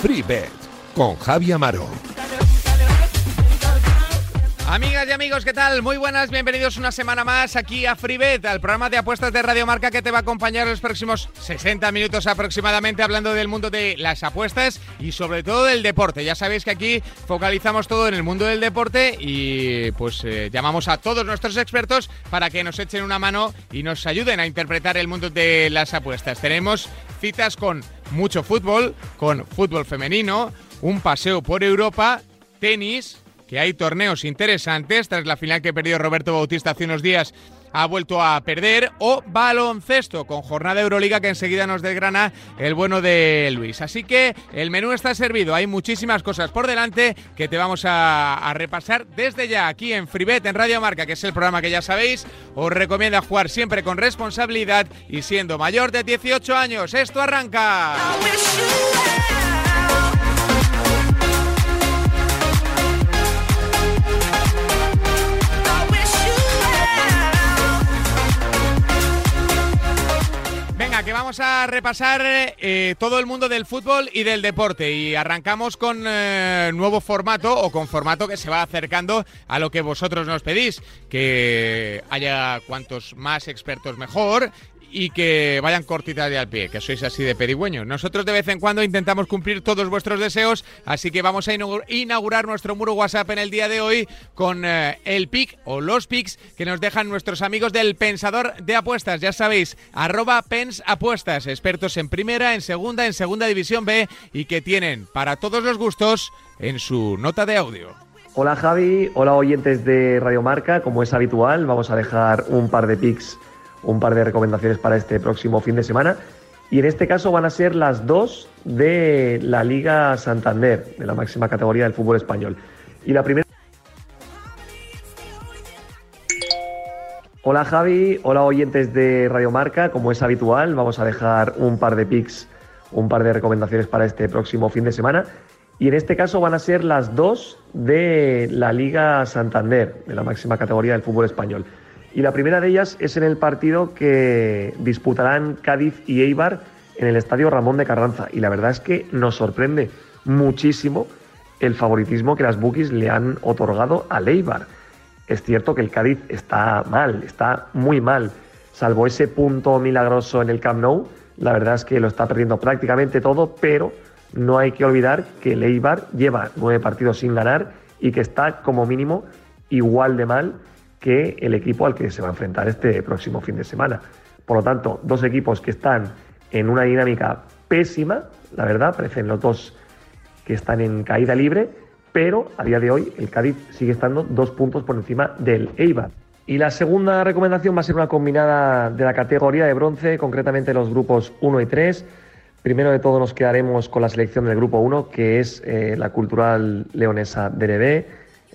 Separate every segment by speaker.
Speaker 1: FreeBet con Javi Amaro.
Speaker 2: Amigas y amigos, ¿qué tal? Muy buenas, bienvenidos una semana más aquí a FreeBet, al programa de apuestas de Radio Marca que te va a acompañar los próximos 60 minutos aproximadamente hablando del mundo de las apuestas y sobre todo del deporte. Ya sabéis que aquí focalizamos todo en el mundo del deporte y pues eh, llamamos a todos nuestros expertos para que nos echen una mano y nos ayuden a interpretar el mundo de las apuestas. Tenemos citas con mucho fútbol, con fútbol femenino, un paseo por Europa, tenis, que hay torneos interesantes tras la final que perdió Roberto Bautista hace unos días ha vuelto a perder o baloncesto con jornada Euroliga que enseguida nos desgrana el bueno de Luis. Así que el menú está servido, hay muchísimas cosas por delante que te vamos a, a repasar desde ya aquí en Fribet en Radio Marca, que es el programa que ya sabéis, os recomienda jugar siempre con responsabilidad y siendo mayor de 18 años. Esto arranca. Venga, que vamos a repasar eh, todo el mundo del fútbol y del deporte. Y arrancamos con eh, nuevo formato o con formato que se va acercando a lo que vosotros nos pedís. Que haya cuantos más expertos mejor y que vayan cortitas de al pie, que sois así de pedigüeños. Nosotros de vez en cuando intentamos cumplir todos vuestros deseos, así que vamos a inaugurar nuestro muro WhatsApp en el día de hoy con eh, el pick o los picks que nos dejan nuestros amigos del Pensador de Apuestas. Ya sabéis, arroba Pens Apuestas, expertos en primera, en segunda, en segunda división B y que tienen para todos los gustos en su nota de audio.
Speaker 3: Hola Javi, hola oyentes de Radio Marca, como es habitual, vamos a dejar un par de picks un par de recomendaciones para este próximo fin de semana. Y en este caso van a ser las dos de la Liga Santander, de la máxima categoría del fútbol español. Y la primera... Hola Javi, hola oyentes de Radio Marca, como es habitual, vamos a dejar un par de picks, un par de recomendaciones para este próximo fin de semana. Y en este caso van a ser las dos de la Liga Santander, de la máxima categoría del fútbol español. Y la primera de ellas es en el partido que disputarán Cádiz y Eibar en el estadio Ramón de Carranza. Y la verdad es que nos sorprende muchísimo el favoritismo que las bookies le han otorgado al Eibar. Es cierto que el Cádiz está mal, está muy mal. Salvo ese punto milagroso en el Camp Nou, la verdad es que lo está perdiendo prácticamente todo, pero no hay que olvidar que Eibar lleva nueve partidos sin ganar y que está como mínimo igual de mal que el equipo al que se va a enfrentar este próximo fin de semana. Por lo tanto, dos equipos que están en una dinámica pésima, la verdad, parecen los dos que están en caída libre, pero a día de hoy el Cádiz sigue estando dos puntos por encima del Eibar. Y la segunda recomendación va a ser una combinada de la categoría de bronce, concretamente los grupos 1 y 3. Primero de todo nos quedaremos con la selección del grupo 1, que es eh, la cultural leonesa DNB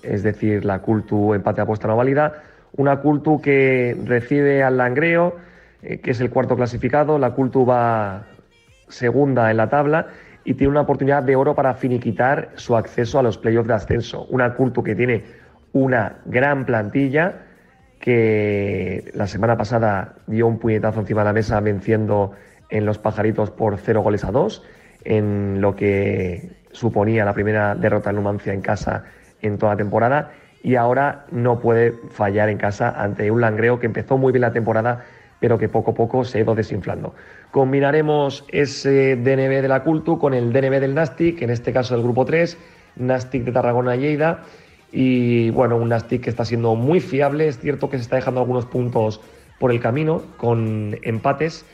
Speaker 3: es decir, la Cultu empate apuesta no válida. Una Cultu que recibe al Langreo, eh, que es el cuarto clasificado. La Cultu va segunda en la tabla y tiene una oportunidad de oro para finiquitar su acceso a los playoffs de ascenso. Una Cultu que tiene una gran plantilla que la semana pasada dio un puñetazo encima de la mesa venciendo en los pajaritos por cero goles a dos, en lo que suponía la primera derrota en Numancia en casa en toda la temporada y ahora no puede fallar en casa ante un Langreo que empezó muy bien la temporada pero que poco a poco se ha ido desinflando. Combinaremos ese DNB de la Cultu con el DNB del Nastic, en este caso del grupo 3, Nastic de Tarragona y Lleida, y bueno, un Nastic que está siendo muy fiable, es cierto que se está dejando algunos puntos por el camino con empates,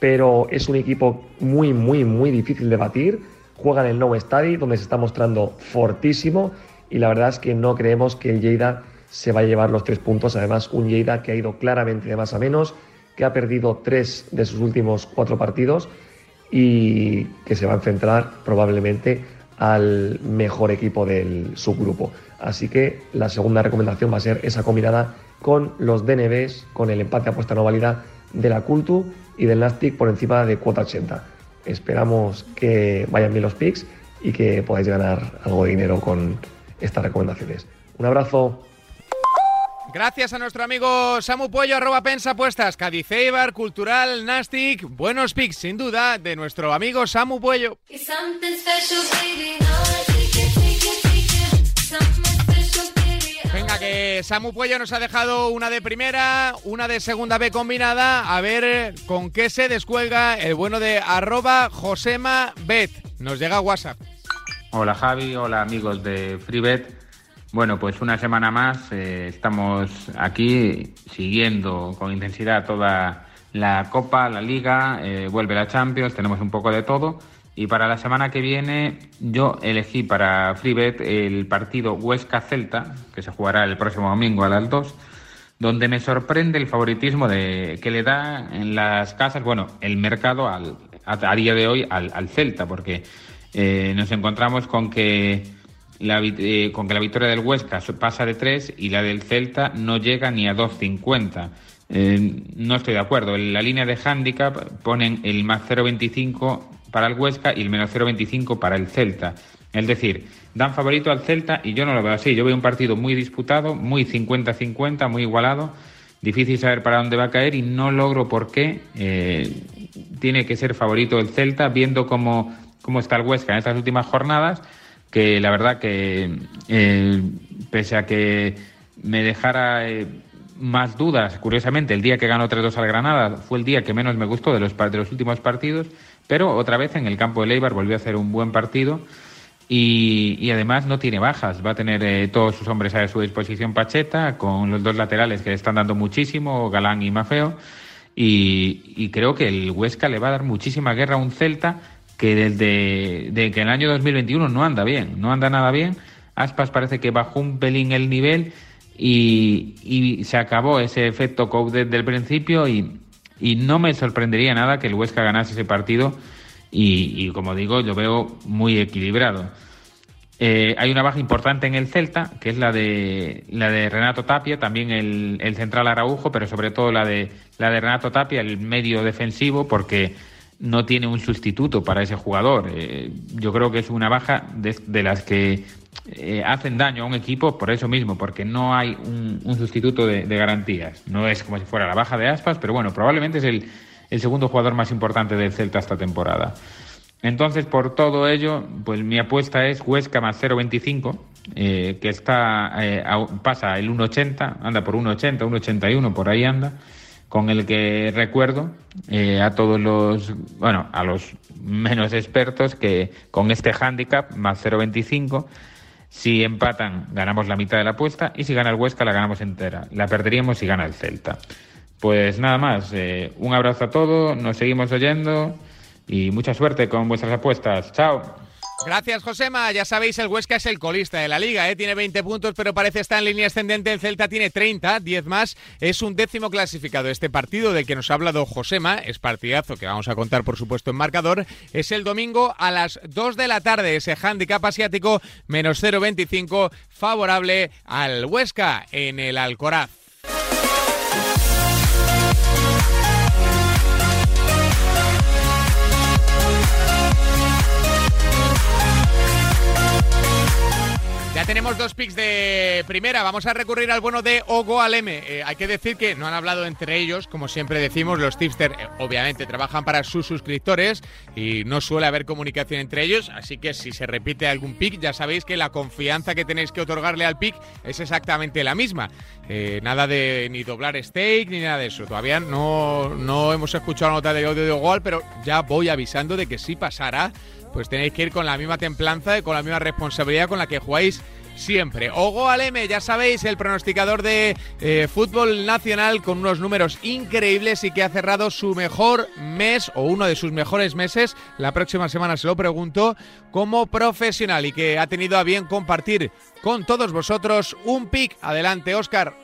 Speaker 3: pero es un equipo muy, muy, muy difícil de batir, juega en el Nou Stadi, donde se está mostrando fortísimo y la verdad es que no creemos que el Lleida se va a llevar los tres puntos. Además, un Lleida que ha ido claramente de más a menos, que ha perdido tres de sus últimos cuatro partidos y que se va a enfrentar probablemente al mejor equipo del subgrupo. Así que la segunda recomendación va a ser esa combinada con los DNBs, con el empate apuesta no válida de la Cultu y del Nastic por encima de cuota 80. Esperamos que vayan bien los picks y que podáis ganar algo de dinero con estas recomendaciones. Un abrazo.
Speaker 2: Gracias a nuestro amigo Samu Puello, arroba pensa apuestas, Cadiceibar, Cultural, Nastic, buenos pics, sin duda, de nuestro amigo Samu Puello. Venga, que Samu Puello nos ha dejado una de primera, una de segunda B combinada. A ver con qué se descuelga el bueno de arroba Josema Bet. Nos llega WhatsApp.
Speaker 4: Hola Javi, hola amigos de FreeBet. Bueno, pues una semana más eh, estamos aquí siguiendo con intensidad toda la Copa, la Liga, eh, vuelve la Champions, tenemos un poco de todo. Y para la semana que viene yo elegí para FreeBet el partido Huesca-Celta, que se jugará el próximo domingo a las 2, donde me sorprende el favoritismo de, que le da en las casas, bueno, el mercado al, a, día de hoy al, Celta, porque eh, nos encontramos con que la, eh, con que la victoria del Huesca pasa de 3 y la del Celta no llega ni a 2.50. Eh, no estoy de acuerdo. En la línea de handicap ponen el más 0.25 para el Huesca y el menos 0.25 para el Celta. Es decir, dan favorito al Celta y yo no lo veo así. Yo veo un partido muy disputado, muy 50-50, muy igualado. Difícil saber para dónde va a caer y no logro por qué eh, tiene que ser favorito el Celta, viendo cómo, cómo está el Huesca en estas últimas jornadas que la verdad que eh, pese a que me dejara eh, más dudas, curiosamente, el día que ganó 3-2 al Granada fue el día que menos me gustó de los, de los últimos partidos, pero otra vez en el campo de Leibar volvió a hacer un buen partido y, además no tiene bajas, va a tener eh, todos sus hombres a su disposición Pacheta, con los dos laterales que le están dando muchísimo, Galán y Mafeo, y, y creo que el Huesca le va a dar muchísima guerra a un Celta que desde de que el año 2021 no anda bien, no anda nada bien. Aspas parece que bajó un pelín el nivel y, se acabó ese efecto Coudet del principio y, y, no me sorprendería nada que el Huesca ganase ese partido y, y como digo, lo veo muy equilibrado. Eh, hay una baja importante en el Celta, que es la de la de Renato Tapia, también el, el central Araujo, pero sobre todo la de la de Renato Tapia, el medio defensivo, porque no tiene un sustituto para ese jugador. Eh, yo creo que es una baja de, las que eh, hacen daño a un equipo por eso mismo, porque no hay un, sustituto de, garantías. No es como si fuera la baja de Aspas, pero bueno, probablemente es el, segundo jugador más importante del Celta esta temporada. Entonces, por todo ello, pues mi apuesta es Huesca más 0.25, eh, que está pasa el 1.80, anda por 1.80, 1.81, por ahí anda con el que recuerdo eh, a todos los, bueno, a los menos expertos que con este handicap más 0.25, si empatan ganamos la mitad de la apuesta y si gana el Huesca la ganamos entera. La perderíamos si gana el Celta. Pues nada más, eh, un abrazo a todos, nos seguimos oyendo y mucha suerte con vuestras apuestas. Chao.
Speaker 2: Gracias, Josema. Ya sabéis, el Huesca es el colista de la liga, ¿eh? tiene 20 puntos, pero parece estar en línea ascendente. El Celta tiene 30, 10 más. Es un décimo clasificado. Este partido del que nos ha hablado Josema, es partidazo que vamos a contar, por supuesto, en marcador. Es el domingo a las 2 de la tarde. Ese handicap asiático menos 0,25 favorable al Huesca en el Alcoraz. Ya tenemos dos picks de primera. Vamos a recurrir al bueno de Ogo Aleme. Eh, hay que decir que no han hablado entre ellos, como siempre decimos, los tipster eh, obviamente trabajan para sus suscriptores y no suele haber comunicación entre ellos, así que si se repite algún pick, ya sabéis que la confianza que tenéis que otorgarle al pick es exactamente la misma. Eh, nada de ni doblar stake ni nada de eso. Todavía no, no hemos escuchado la nota de audio de Ogo, pero ya voy avisando de que sí pasará pues tenéis que ir con la misma templanza y con la misma responsabilidad con la que jugáis siempre. Ogo Aleme, ya sabéis, el pronosticador de eh, fútbol nacional con unos números increíbles y que ha cerrado su mejor mes o uno de sus mejores meses, la próxima semana se lo pregunto, como profesional y que ha tenido a bien compartir con todos vosotros un pick. Adelante, Oscar.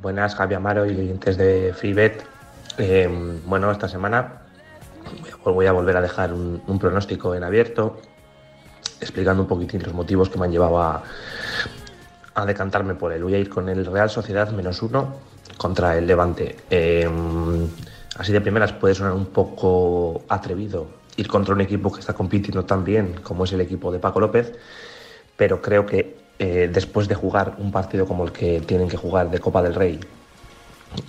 Speaker 5: Buenas, Javi Amaro y oyentes de FreeBet. Eh, bueno, esta semana voy a volver a dejar un, pronóstico en abierto, explicando un poquitín los motivos que me han llevado a, decantarme por él. Voy a ir con el Real Sociedad menos uno contra el Levante. Em, así de primeras puede sonar un poco atrevido ir contra un equipo que está compitiendo tan bien como es el equipo de Paco López, pero creo que eh, después de jugar un partido como el que tienen que jugar de Copa del Rey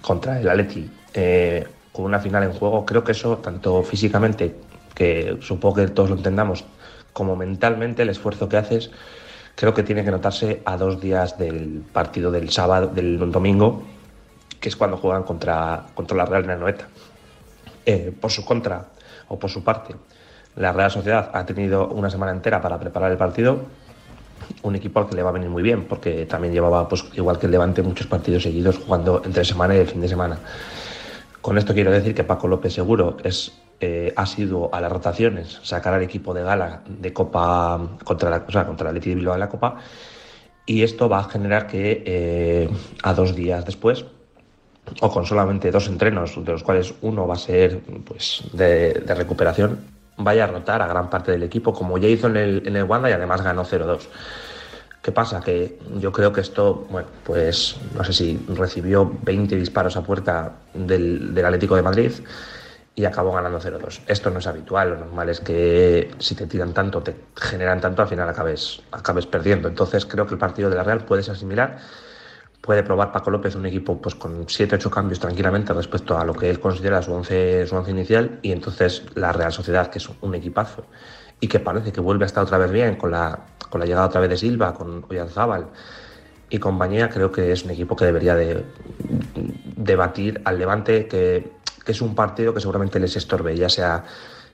Speaker 5: contra el Atleti, eh, con una final en juego, creo que eso, tanto físicamente, que supongo que todos lo entendamos, como mentalmente el esfuerzo que haces, creo que tiene que notarse a dos días del partido del sábado, del domingo, que es cuando juegan contra, contra la Real Nanoeta. Eh, por su contra, o por su parte, la Real Sociedad ha tenido una semana entera para preparar el partido. Un equipo al que le va a venir muy bien, porque también llevaba, pues, igual que el Levante, muchos partidos seguidos jugando entre semana y el fin de semana. Con esto quiero decir que Paco López Seguro es, eh, ha sido a las rotaciones sacar al equipo de gala de Copa contra la, o sea, contra el Leti de Bilbao en la Copa y esto va a generar que eh, a dos días después o con solamente dos entrenos, de los cuales uno va a ser pues, de, recuperación, vaya a rotar a gran parte del equipo, como ya hizo en el, en el Wanda y además ganó 0-2. ¿Qué pasa? Que yo creo que esto, bueno, pues no sé si recibió 20 disparos a puerta del, del Atlético de Madrid y acabó ganando 0-2. Esto no es habitual, lo normal es que si te tiran tanto, te generan tanto, al final acabes, acabes perdiendo. Entonces creo que el partido de la Real puede ser similar puede probar Paco López un equipo pues con 7-8 cambios tranquilamente respecto a lo que él considera su once, su once inicial y entonces la Real Sociedad, que es un equipazo y que parece que vuelve a estar otra vez bien con la, con la llegada otra vez de Silva, con Oyarzábal y compañía, creo que es un equipo que debería de debatir al Levante, que, que es un partido que seguramente les estorbe, ya sea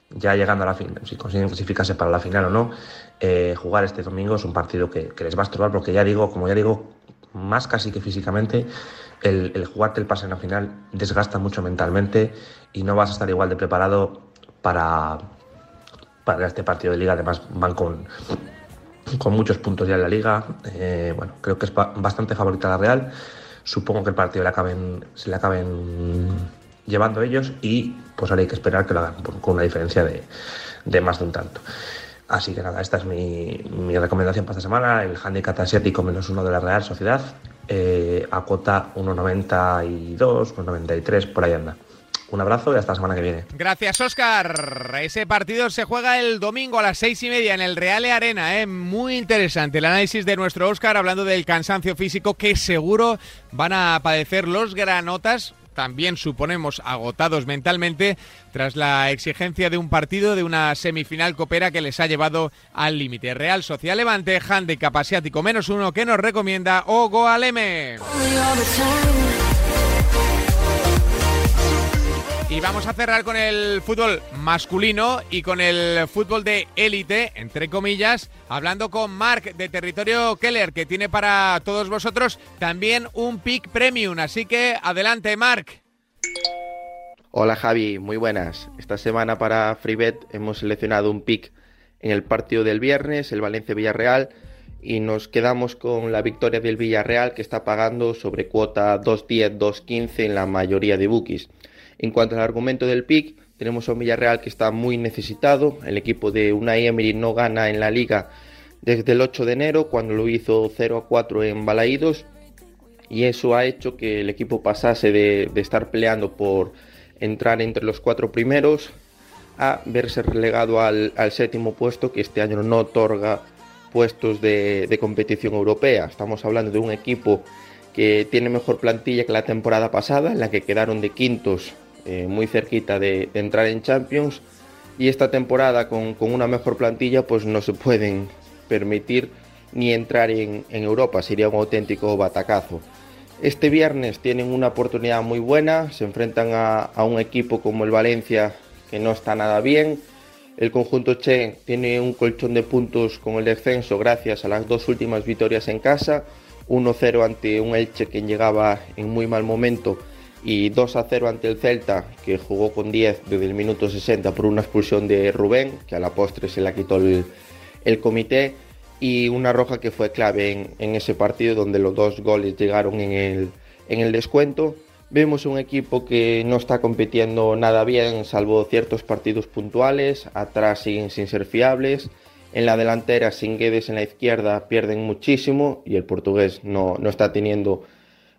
Speaker 5: ya llegando a la final, si consiguen clasificarse para la final o no, eh, jugar este domingo es un partido que, que, les va a estorbar, porque ya digo, como ya digo, más casi que físicamente, el, el jugarte el pase en la final desgasta mucho mentalmente y no vas a estar igual de preparado para, para este partido de liga. Además, van con, con muchos puntos ya en la liga. Eh, bueno, creo que es bastante favorita la Real. Supongo que el partido le acaben, se le acaben llevando ellos y pues ahora hay que esperar que lo hagan con una diferencia de, de más de un tanto. Así que nada, esta es mi, mi recomendación para esta semana, el handicap asiático menos uno de la Real Sociedad, eh, a cuota 1,92, 1,93, por ahí anda. Un abrazo y hasta la semana que viene.
Speaker 2: Gracias, Oscar. Ese partido se juega el domingo a las seis y media en el Reale Arena. ¿eh? Muy interesante el análisis de nuestro Oscar hablando del cansancio físico que seguro van a padecer los granotas también suponemos agotados mentalmente tras la exigencia de un partido de una semifinal copera que les ha llevado al límite. Real Social Levante, handicap asiático menos uno que nos recomienda Ogo Aleme. Y vamos a cerrar con el fútbol masculino y con el fútbol de élite, entre comillas, hablando con Mark de Territorio Keller, que tiene para todos vosotros también un pick premium. Así que adelante, Mark.
Speaker 6: Hola Javi, muy buenas. Esta semana para FreeBet hemos seleccionado un pick en el partido del viernes, el Valencia-Villarreal, y nos quedamos con la victoria del Villarreal que está pagando sobre cuota 2.10-2.15 en la mayoría de bookies. En cuanto al argumento del pick, tenemos a un Villarreal que está muy necesitado. El equipo de Unai Emery no gana en la liga desde el 8 de enero, cuando lo hizo 0 a 4 en Balaídos. Y eso ha hecho que el equipo pasase de, estar peleando por entrar entre los cuatro primeros a verse relegado al, séptimo puesto, que este año no otorga puestos de competición europea. Estamos hablando de un equipo que tiene mejor plantilla que la temporada pasada, en la que quedaron de quintos eh, muy cerquita de, entrar en Champions y esta temporada con, una mejor plantilla pues no se pueden permitir ni entrar en, Europa, sería un auténtico batacazo. Este viernes tienen una oportunidad muy buena, se enfrentan a, un equipo como el Valencia que no está nada bien. El conjunto Che tiene un colchón de puntos con el descenso gracias a las dos últimas victorias en casa, 1-0 ante un Elche que llegaba en muy mal momento y 2 a 0 ante el Celta, que jugó con 10 desde el minuto 60 por una expulsión de Rubén, que a la postre se la quitó el, comité, y una roja que fue clave en, ese partido donde los dos goles llegaron en el, en el descuento. Vemos un equipo que no está compitiendo nada bien, salvo ciertos partidos puntuales, atrás siguen sin ser fiables. En la delantera, sin Guedes en la izquierda, pierden muchísimo y el portugués no, no está teniendo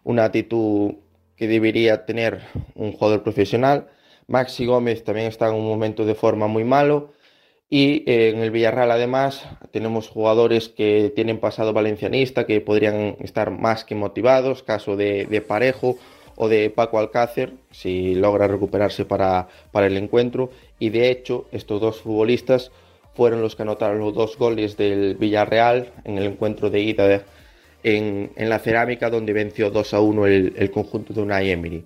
Speaker 6: una actitud que debería tener un jugador profesional. Maxi Gómez también está en un momento de forma muy malo. Y eh, en el Villarreal, además, tenemos jugadores que tienen pasado valencianista, que podrían estar más que motivados, caso de, de Parejo o de Paco Alcácer, si logra recuperarse para, para el encuentro. Y de hecho, estos dos futbolistas fueron los que anotaron los dos goles del Villarreal en el encuentro de ida en, la cerámica, donde venció 2 a 1 el, conjunto de Unai Emery.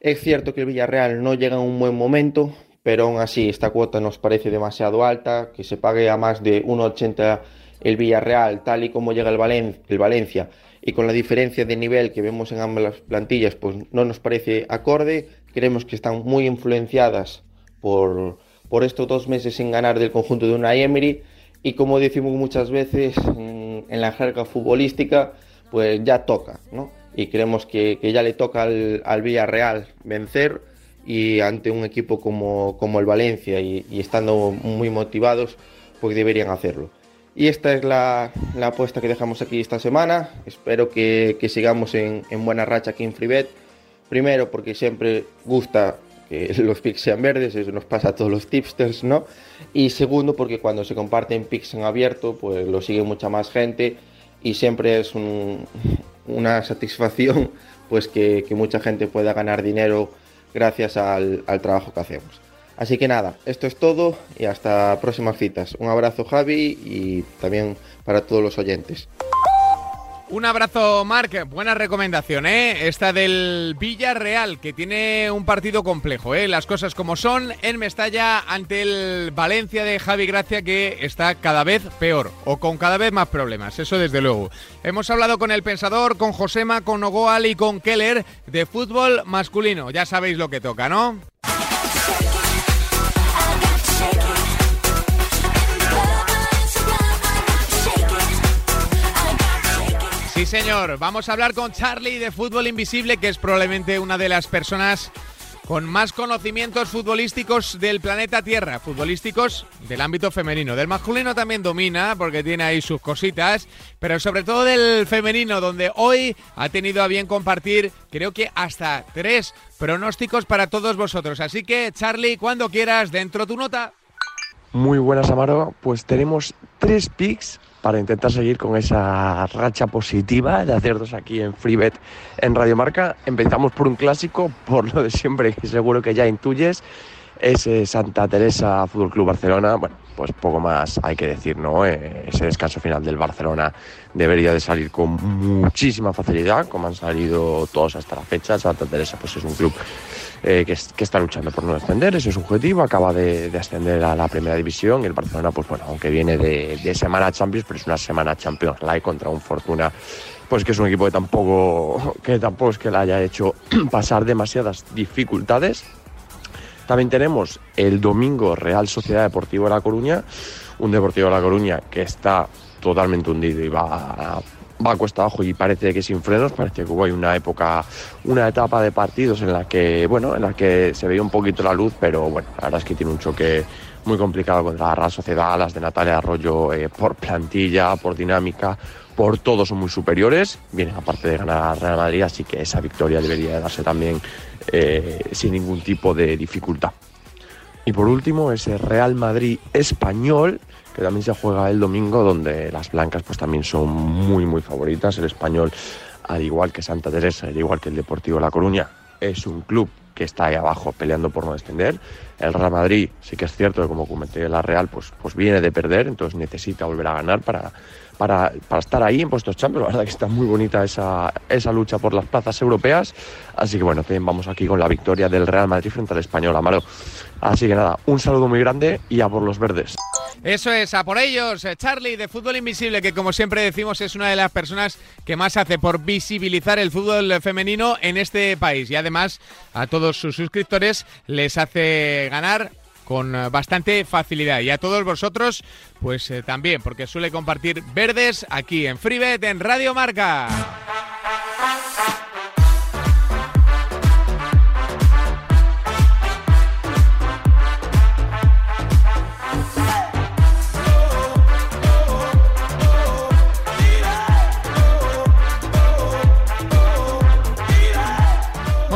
Speaker 6: Es cierto que el Villarreal no llega en un buen momento, pero aún así esta cuota nos parece demasiado alta, que se pague a más de 1,80 el Villarreal, tal y como llega el Valencia, y con la diferencia de nivel que vemos en ambas plantillas, pues no nos parece acorde. Creemos que están muy influenciadas por, por estos dos meses sin ganar del conjunto de una Emery, y como decimos muchas veces en, la jerga futbolística, pues ya toca, ¿no? Y creemos que, que ya le toca al, al Villarreal vencer y ante un equipo como, como el Valencia y, y, estando muy motivados, pues deberían hacerlo. Y esta es la, la apuesta que dejamos aquí esta semana. Espero que, que sigamos en, en, buena racha aquí en FreeBet. Primero porque siempre gusta los picks sean verdes, eso nos pasa a todos los tipsters, ¿no? Y segundo porque cuando se comparten picks en abierto, pues lo sigue mucha más gente y siempre es un, una satisfacción pues que, que mucha gente pueda ganar dinero gracias al, al, trabajo que hacemos. Así que nada, esto es todo y hasta próximas citas. Un abrazo Javi y también para todos los oyentes.
Speaker 2: Un abrazo, Marc. Buena recomendación, ¿eh? Esta del Villarreal, que tiene un partido complejo, ¿eh? Las cosas como son en Mestalla ante el Valencia de Javi Gracia, que está cada vez peor o con cada vez más problemas, eso desde luego. Hemos hablado con el Pensador, con Josema, con Ogoal y con Keller de fútbol masculino. Ya sabéis lo que toca, ¿no? Sí, señor. Vamos a hablar con Charlie de Fútbol Invisible, que es probablemente una de las personas con más conocimientos futbolísticos del planeta Tierra, futbolísticos del ámbito femenino. Del masculino también domina, porque tiene ahí sus cositas, pero sobre todo del femenino, donde hoy ha tenido a bien compartir, creo que hasta tres pronósticos para todos vosotros. Así que, Charlie, cuando quieras, dentro tu nota.
Speaker 7: Muy buenas, Amaro. Pues tenemos tres picks para intentar seguir con esa racha positiva de hacer dos aquí en FreeBet en Radio Marca. Empezamos por un clásico, por lo de siempre, que seguro que ya intuyes. Es Santa Teresa Fútbol Club Barcelona. Bueno, pues poco más hay que decir, ¿no? Eh, ese descanso final del Barcelona debería de salir con muchísima facilidad, como han salido todos hasta la fecha. Santa Teresa, pues es un club eh, que, está luchando por no descender, ese es su objetivo, acaba de, de, ascender a la primera división y el Barcelona, pues bueno, aunque viene de, semana Champions, pero es una semana Champions League contra un Fortuna, pues que es un equipo que tampoco, que tampoco es que le haya hecho pasar demasiadas dificultades. También tenemos el domingo Real Sociedad Deportiva de La Coruña, un Deportivo de La Coruña que está totalmente hundido y va a va cuesta abajo y parece que sin frenos, parece que hubo una época, una etapa de partidos en la que, bueno, en la que se veía un poquito la luz, pero bueno, la verdad es que tiene un choque muy complicado contra la Real Sociedad, las de Natalia Arroyo eh, por plantilla, por dinámica, por todo son muy superiores, vienen aparte de ganar a Real Madrid, así que esa victoria debería darse también eh, sin ningún tipo de dificultad. Y por último, ese Real Madrid español, que también se juega el domingo, donde las blancas pues también son muy muy favoritas. El español, al igual que Santa Teresa, al igual que el Deportivo La Coruña, es un club que está ahí abajo peleando por no descender. El Real Madrid, sí que es cierto que como comenté la Real, pues, pues viene de perder, entonces necesita volver a ganar para, para, para estar ahí en puestos champions. La verdad que está muy bonita esa, esa lucha por las plazas europeas. Así que bueno, también vamos aquí con la victoria del Real Madrid frente al Español Amaro. Así que nada, un saludo muy grande y a por los verdes.
Speaker 2: Eso es, a por ellos, Charlie de Fútbol Invisible, que como siempre decimos es una de las personas que más hace por visibilizar el fútbol femenino en este país y además a todos sus suscriptores les hace ganar con bastante facilidad y a todos vosotros pues eh, también porque suele compartir verdes aquí en FreeBet en Radio Marca.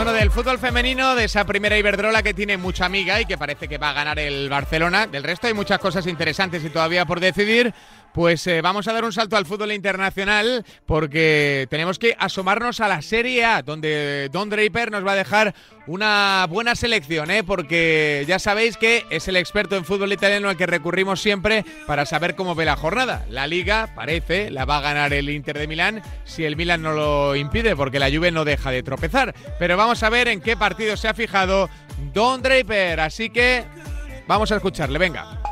Speaker 2: Del fútbol femenino, de esa primera Iberdrola que tiene mucha amiga y que parece que va a ganar el Barcelona. Del resto hay muchas cosas interesantes y todavía por decidir. Pues eh, vamos a dar un salto al fútbol internacional porque tenemos que asomarnos a la Serie A, donde Don Draper nos va a dejar una buena selección, ¿eh? porque ya sabéis que es el experto en fútbol italiano al que recurrimos siempre para saber cómo ve la jornada. La liga, parece, la va a ganar el Inter de Milán si el Milán no lo impide, porque la Juve no deja de tropezar. Pero vamos a ver en qué partido se ha fijado Don Draper, así que vamos a escucharle, venga.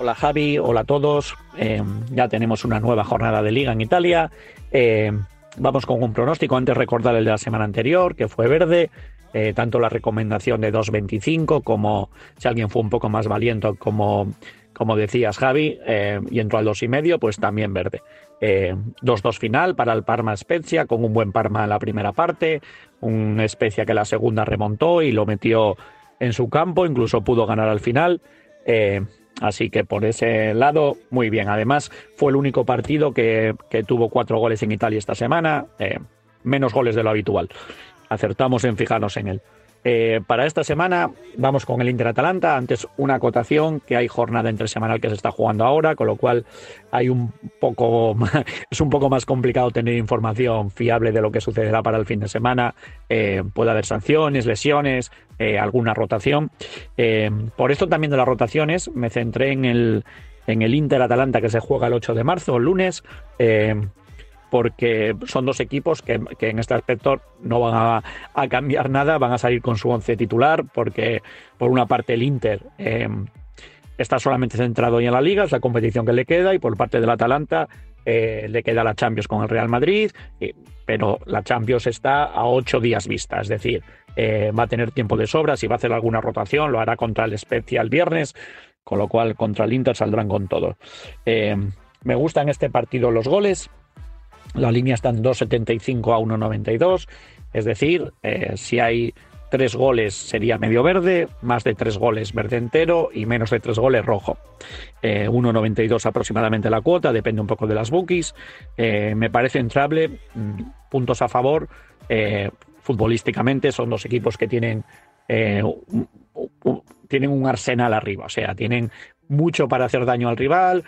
Speaker 8: Hola Javi, hola a todos. Eh, ya tenemos una nueva jornada de liga en Italia. Eh, vamos con un pronóstico. Antes recordar el de la semana anterior, que fue verde. Eh, tanto la recomendación de 2.25 como si alguien fue un poco más valiente, como, como decías Javi, y entró al 2.5, pues también verde. 2-2 final para el Parma Spezia, con un buen Parma en la primera parte, un Spezia que la segunda remontó y lo metió en su campo, incluso pudo ganar al final. Así que por ese lado, muy bien. Además, fue el único partido que, tuvo cuatro goles en Italia esta semana, eh, menos goles de lo habitual. Acertamos en fijarnos en él. Eh, para esta semana vamos con el Inter Atalanta. Antes una acotación que hay jornada entre semanal que se está jugando ahora, con lo cual hay un poco es un poco más complicado tener información fiable de lo que sucederá para el fin de semana. Eh, puede haber sanciones, lesiones, eh, alguna rotación. por esto también de las rotaciones me centré en el en el Inter Atalanta que se juega el 8 de marzo, el lunes porque son dos equipos que, en este aspecto no van a, cambiar nada, van a salir con su once titular, porque por una parte el Inter eh, está solamente centrado en la liga, es la competición que le queda, y por parte del Atalanta eh, le queda la Champions con el Real Madrid, pero la Champions está a ocho días vista, es decir, eh, va a tener tiempo de sobra, si va a hacer alguna rotación lo hará contra el Spezia el viernes, con lo cual contra el Inter saldrán con todo. me gustan este partido los goles, la línea está en 2,75 a 1,92. Es decir, eh, si hay tres goles sería medio verde, más de tres goles verde entero y menos de tres goles rojo. 1,92 eh, aproximadamente la cuota, depende un poco de las bookies. Eh, me parece entrable, mm, puntos a favor. futbolísticamente son dos equipos que tienen, tienen un arsenal arriba, o sea, tienen mucho para hacer daño al rival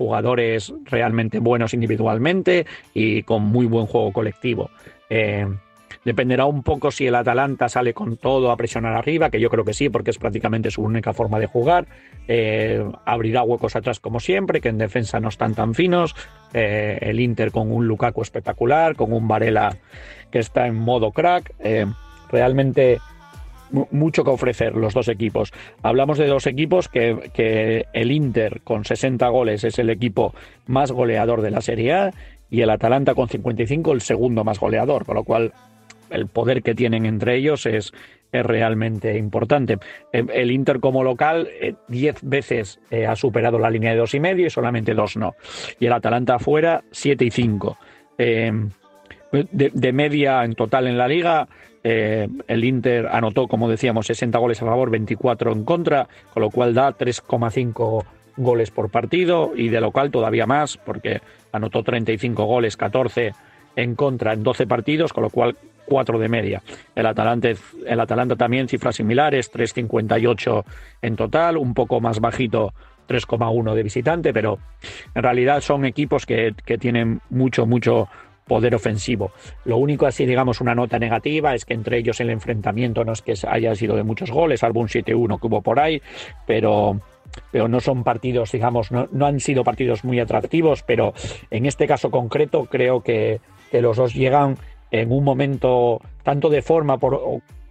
Speaker 8: jugadores realmente buenos individualmente y con muy buen juego colectivo. Eh, dependerá un poco si el Atalanta sale con todo a presionar arriba, que yo creo que sí, porque es prácticamente su única forma de jugar. Eh, abrirá huecos atrás como siempre, que en defensa no están tan finos. Eh, el Inter con un Lukaku espectacular, con un Varela que está en modo crack. realmente mucho que ofrecer los dos equipos. Hablamos de dos equipos que, el Inter con 60 goles es el equipo más goleador de la Serie A y el Atalanta con 55 el segundo más goleador, con lo cual el poder que tienen entre ellos es, es realmente importante. Eh, el Inter como local 10 eh, veces eh, ha superado la línea de dos y medio y solamente dos no. Y el Atalanta afuera 7 y 5. de, media en total en la liga eh, el Inter anotó, como decíamos, 60 goles a favor, 24 en contra, con lo cual da 3,5 goles por partido y de local todavía más, porque anotó 35 goles, 14 en contra en 12 partidos, con lo cual 4 de media. El Atalanta, el Atalanta también cifras similares, 3,58 en total, un poco más bajito 3,1 de visitante, pero en realidad son equipos que, que tienen mucho, mucho poder ofensivo. Lo único así, digamos, una nota negativa es que entre ellos el enfrentamiento no es que haya sido de muchos goles, un 7-1 que hubo por ahí, pero pero no son partidos, digamos, no, han sido partidos muy atractivos, pero en este caso concreto creo que, los dos llegan en un momento tanto de forma por,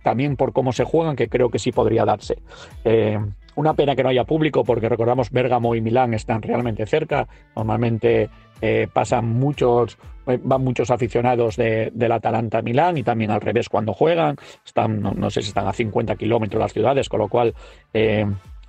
Speaker 8: también por cómo se juegan que creo que sí podría darse. Eh, una pena que no haya público porque recordamos Bérgamo y Milán están realmente cerca. Normalmente eh, pasan muchos, eh, van muchos aficionados de, del Atalanta a Milán y también al revés cuando juegan. Están, no, sé si están a 50 kilómetros las ciudades, con lo cual eh,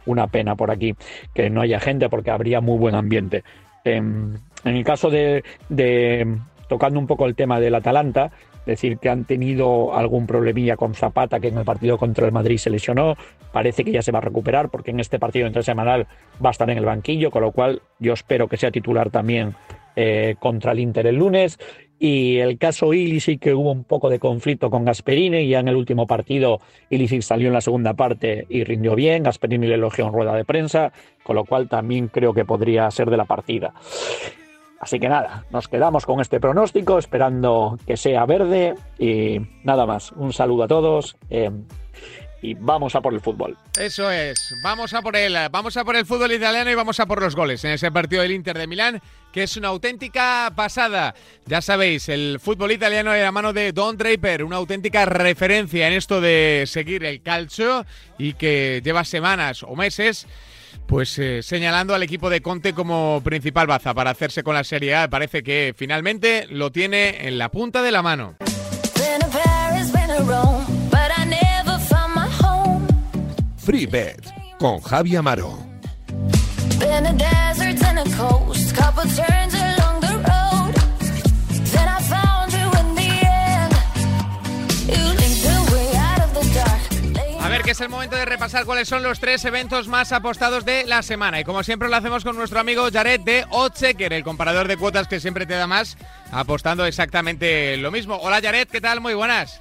Speaker 8: una pena por aquí que no haya gente porque habría muy buen ambiente. Em, en el caso de, de, tocando un poco el tema del Atalanta, decir que han tenido algún problemilla con Zapata, que en el partido contra el Madrid se lesionó. Parece que ya se va a recuperar, porque en este partido entre semanal va a estar en el banquillo, con lo cual yo espero que sea titular también eh, contra el Inter el lunes. Y el caso Ilisic, que hubo un poco de conflicto con Gasperini, ya en el último partido Ilisic salió en la segunda parte y rindió bien, Gasperini le elogió en rueda de prensa, con lo cual también creo que podría ser de la partida. Así que nada, nos quedamos con este pronóstico, esperando que sea verde y nada más. Un saludo a todos. Eh, y vamos a por el fútbol.
Speaker 2: Eso es, vamos a por él, vamos a por el fútbol italiano y vamos a por los goles en ese partido del Inter de Milán, que es una auténtica pasada. Ya sabéis, el fútbol italiano de la mano de Don Draper, una auténtica referencia en esto de seguir el calcio y que lleva semanas o meses pues eh, señalando al equipo de Conte como principal baza para hacerse con la Serie A. Parece que finalmente lo tiene en la punta de la mano.
Speaker 1: Free Bet con Javi Amaro.
Speaker 2: Es el momento de repasar cuáles son los tres eventos más apostados de la semana. Y como siempre lo hacemos con nuestro amigo Jared de Ochecker, el comparador de cuotas que siempre te da más, apostando exactamente lo mismo. Hola Jared, ¿qué tal? Muy buenas.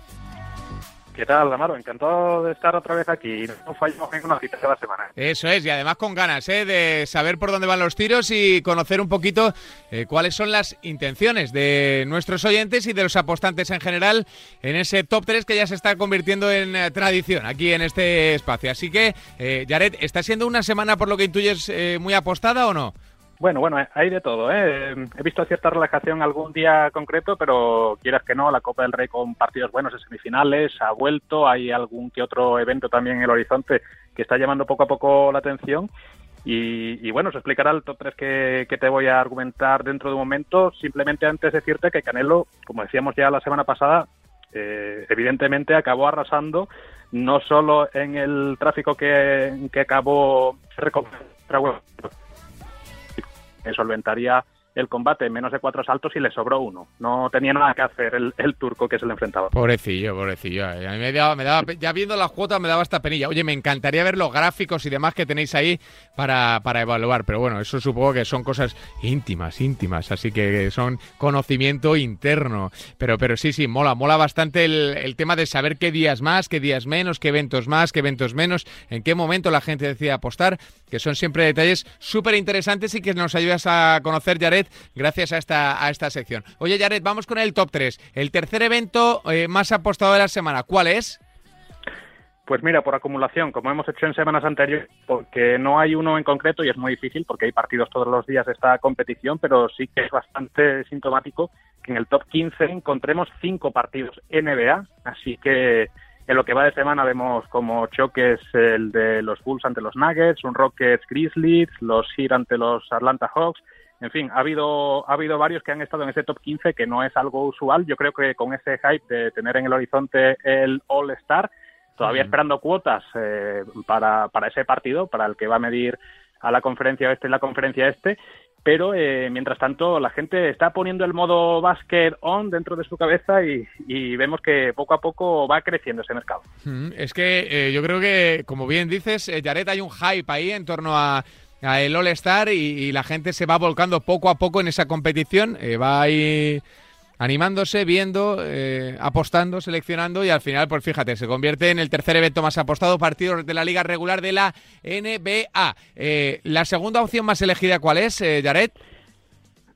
Speaker 9: ¿Qué tal, Amaro? Encantado de estar otra vez aquí. No fallamos en una cita cada semana.
Speaker 2: Eso es, y además con ganas ¿eh? de saber por dónde van los tiros y conocer un poquito eh, cuáles son las intenciones de nuestros oyentes y de los apostantes en general en ese top 3 que ya se está convirtiendo en eh, tradición aquí en este espacio. Así que, eh, Jared, ¿está siendo una semana por lo que intuyes eh, muy apostada o no?
Speaker 9: Bueno, bueno, hay de todo. ¿eh? He visto cierta relajación algún día concreto, pero quieras que no, la Copa del Rey con partidos buenos en semifinales ha vuelto. Hay algún que otro evento también en el horizonte que está llamando poco a poco la atención. Y, y bueno, se explicará el top 3 que, que, te voy a argumentar dentro de un momento. Simplemente antes decirte que Canelo, como decíamos ya la semana pasada, eh, evidentemente acabó arrasando no solo en el tráfico que, que acabó solventaría el combate en menos de cuatro saltos y le sobró uno. No tenía nada que hacer el, turco que se le enfrentaba.
Speaker 2: Pobrecillo, pobrecillo. A mí me daba, me daba, ya viendo las cuotas me daba esta penilla. Oye, me encantaría ver los gráficos y demás que tenéis ahí para, para evaluar, pero bueno, eso supongo que son cosas íntimas, íntimas, así que son conocimiento interno. Pero, pero sí, sí, mola, mola bastante el, el tema de saber qué días más, qué días menos, qué eventos más, qué eventos menos, en qué momento la gente decide apostar, que son siempre detalles súper interesantes y que nos ayudas a conocer, Jared, gracias a esta, a esta sección. Oye, Jared, vamos con el top 3. El tercer evento eh, más apostado de la semana, ¿cuál es?
Speaker 9: Pues mira, por acumulación, como hemos hecho en semanas anteriores, porque no hay uno en concreto y es muy difícil porque hay partidos todos los días de esta competición, pero sí que es bastante sintomático que en el top 15 encontremos cinco partidos NBA, así que en lo que va de semana vemos como choques el de los Bulls ante los Nuggets, un Rockets Grizzlies, los Heat ante los Atlanta Hawks, en fin, ha habido, ha habido varios que han estado en ese top 15 que no es algo usual. Yo creo que con ese hype de tener en el horizonte el All-Star, todavía uh -huh. esperando cuotas eh, para, para ese partido, para el que va a medir a la conferencia oeste y la conferencia este, pero eh, mientras tanto la gente está poniendo el modo basket on dentro de su cabeza y, y vemos que poco a poco va creciendo ese mercado.
Speaker 2: Es que eh, yo creo que, como bien dices, eh, Jared, hay un hype ahí en torno a el All-Star y, y, la gente se va volcando poco a poco en esa competición, eh, va ahí animándose, viendo, eh, apostando, seleccionando y al final, pues fíjate, se convierte en el tercer evento más apostado, partido de la liga regular de la NBA. Eh, ¿La segunda opción más elegida cuál es, eh, Jared?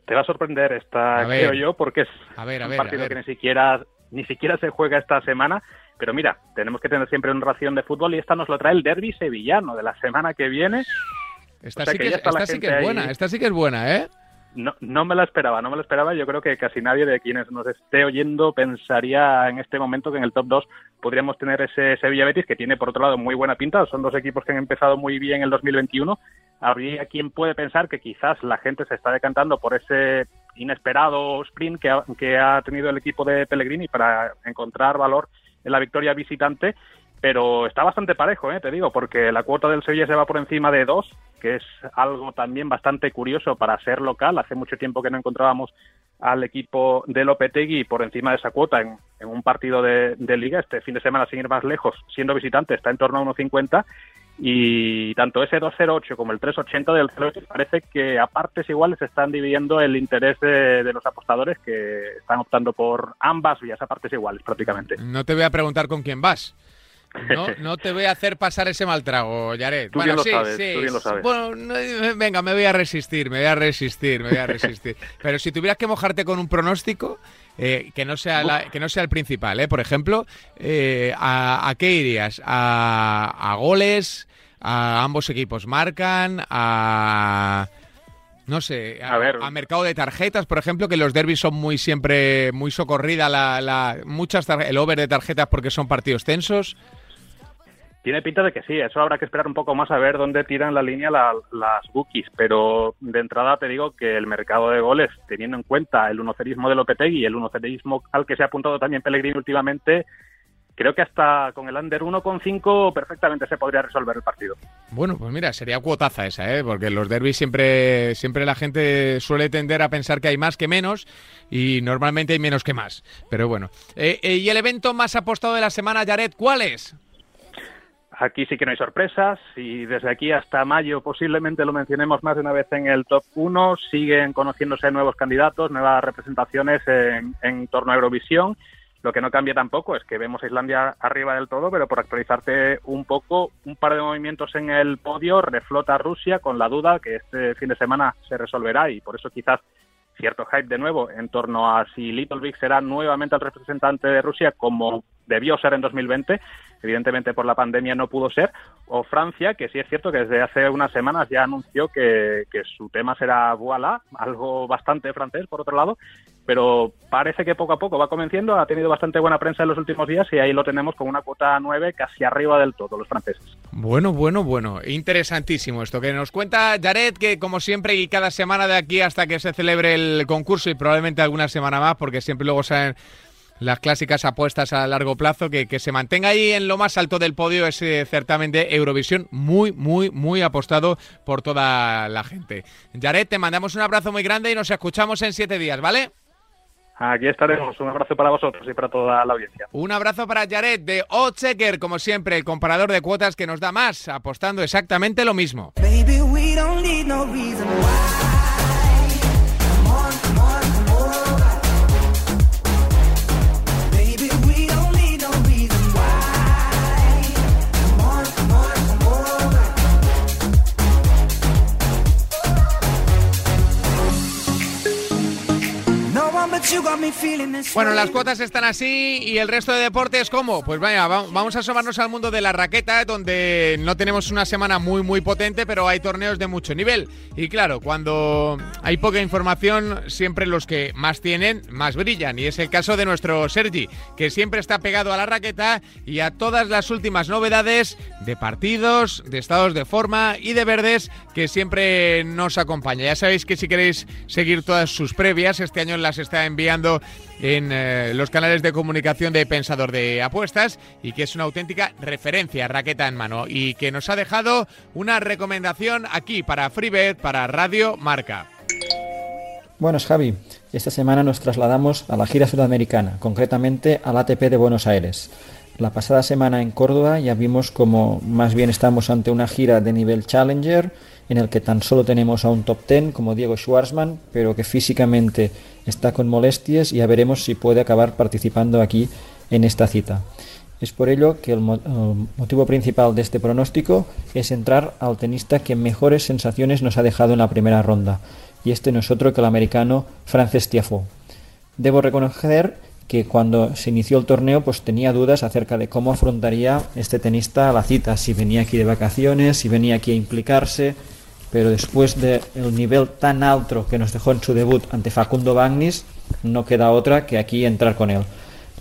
Speaker 9: Te va a sorprender esta, creo yo, porque es
Speaker 2: a ver, a
Speaker 9: un
Speaker 2: ver,
Speaker 9: partido que ni siquiera, ni siquiera se juega esta semana. Pero mira, tenemos que tener siempre una ración de fútbol y esta nos lo trae el derby sevillano de la semana que viene.
Speaker 2: Esta,
Speaker 9: O sea
Speaker 2: sí,
Speaker 9: que
Speaker 2: es,
Speaker 9: la
Speaker 2: sí que buena, esta sí que es buena, ¿eh?
Speaker 9: No, no me la esperaba, no me la esperaba. Yo creo que casi nadie de quienes nos esté oyendo pensaría en este momento que en el top 2 podríamos tener ese Sevilla Betis, que tiene por otro lado muy buena pinta. Son dos equipos que han empezado muy bien el 2021. Habría quien puede pensar que quizás la gente se está decantando por ese inesperado sprint que ha, que ha tenido el equipo de Pellegrini para encontrar valor en la victoria visitante pero está bastante parejo, ¿eh? te digo, porque la cuota del Sevilla se va por encima de dos, que es algo también bastante curioso para ser local. Hace mucho tiempo que no encontrábamos al equipo de Lopetegui por encima de esa cuota en, un partido de, de, liga. Este fin de semana, sin ir más lejos, siendo visitante, está en torno a 1.50. y tanto ese 208 como el 380 del 08 parece que a partes iguales están dividiendo el interés de, los apostadores que están optando por ambas vías a partes iguales prácticamente.
Speaker 2: No te voy a preguntar con quién vas. No, no te voy a hacer pasar ese mal trago, Yaret.
Speaker 9: Tú bueno, bien lo sabes, tú bien lo sabes.
Speaker 2: Bueno, venga, me voy a resistir, me voy a resistir, me voy a resistir. Pero si tuvieras que mojarte con un pronóstico, eh, que, no sea que no sea el principal, ¿eh? Por ejemplo, eh, ¿a, qué irías? ¿A, goles? ¿A ambos equipos marcan? ¿A...? No sé, a, mercado de tarjetas, por ejemplo, que los derbis son muy siempre muy socorrida la, la muchas el over de tarjetas porque son partidos tensos.
Speaker 9: Tiene pinta de que sí, eso habrá que esperar un poco más a ver dónde tiran la línea las bookies, pero de entrada te digo que el mercado de goles, teniendo en cuenta el unocerismo de Lopetegui el unocerismo al que se ha apuntado también Pellegrini últimamente, creo que hasta con el under 1,5 perfectamente se podría resolver el partido.
Speaker 2: Bueno, pues mira, sería cuotaza esa, ¿eh? porque los derbis siempre, siempre la gente suele tender a pensar que hay más que menos y normalmente hay menos que más. Pero bueno, eh, eh, ¿y el evento más apostado de la semana, Jared, cuál es?
Speaker 9: Aquí sí que no hay sorpresas y desde aquí hasta mayo posiblemente lo mencionemos más de una vez en el top 1. Siguen conociéndose nuevos candidatos, nuevas representaciones en, torno a Eurovisión. Lo que no cambia tampoco es que vemos a Islandia arriba del todo, pero por actualizarte un poco, un par de movimientos en el podio, reflota Rusia con la duda que este fin de semana se resolverá y por eso quizás cierto hype de nuevo en torno a si Little Big será nuevamente el representante de Rusia como debió ser en 2020 evidentemente por la pandemia no pudo ser, o Francia, que sí es cierto que desde hace unas semanas ya anunció que, su tema será Voilà, algo bastante francés por otro lado, pero parece que poco a poco va convenciendo, ha tenido bastante buena prensa en los últimos días y ahí lo tenemos con una cuota 9 casi arriba del todo, los franceses.
Speaker 2: Bueno, bueno, bueno, interesantísimo esto que nos cuenta Jared, que como siempre y cada semana de aquí hasta que se celebre el concurso y probablemente alguna semana más, porque siempre luego salen las clásicas apuestas a largo plazo, que, que, se mantenga ahí en lo más alto del podio ese certamen de Eurovisión, muy, muy, muy apostado por toda la gente. Jared, te mandamos un abrazo muy grande y nos escuchamos en siete días, ¿vale?
Speaker 9: Aquí estaremos. Un abrazo para vosotros y para toda la audiencia.
Speaker 2: Un abrazo para Jared de Ochecker, como siempre, el comparador de cuotas que nos da más, apostando exactamente lo mismo. Bueno, las cuotas están así y el resto de deportes, ¿cómo? Pues vaya, vamos a asomarnos al mundo de la raqueta, donde no tenemos una semana muy, muy potente, pero hay torneos de mucho nivel. Y claro, cuando hay poca información, siempre los que más tienen, más brillan. Y es el caso de nuestro Sergi, que siempre está pegado a la raqueta y a todas las últimas novedades de partidos, de estados de forma y de verdes que siempre nos acompaña. Ya sabéis que si queréis seguir todas sus previas, este año las está enviando enviando en eh, los canales de comunicación de Pensador de Apuestas y que es una auténtica referencia, raqueta en mano, y que nos ha dejado una recomendación aquí para FreeBet, para Radio Marca.
Speaker 10: Buenos Javi. Esta semana nos trasladamos a la gira sudamericana, concretamente al ATP de Buenos Aires. La pasada semana en Córdoba ya vimos como más bien estamos ante una gira de nivel Challenger, en el que tan solo tenemos a un top ten como Diego Schwartzman, pero que físicamente está con molestias y ya veremos si puede acabar participando aquí en esta cita. Es por ello que el, motivo principal de este pronóstico es entrar al tenista que mejores sensaciones nos ha dejado en la primera ronda, y este no es otro que el americano Frances Tiafoe. Debo reconocer que cuando se inició el torneo pues tenía dudas acerca de cómo afrontaría este tenista a la cita, si venía aquí de vacaciones, si venía aquí a implicarse, pero después del nivel tan alto que nos dejó en su debut ante Facundo Bagnis, no queda otra que aquí entrar con él.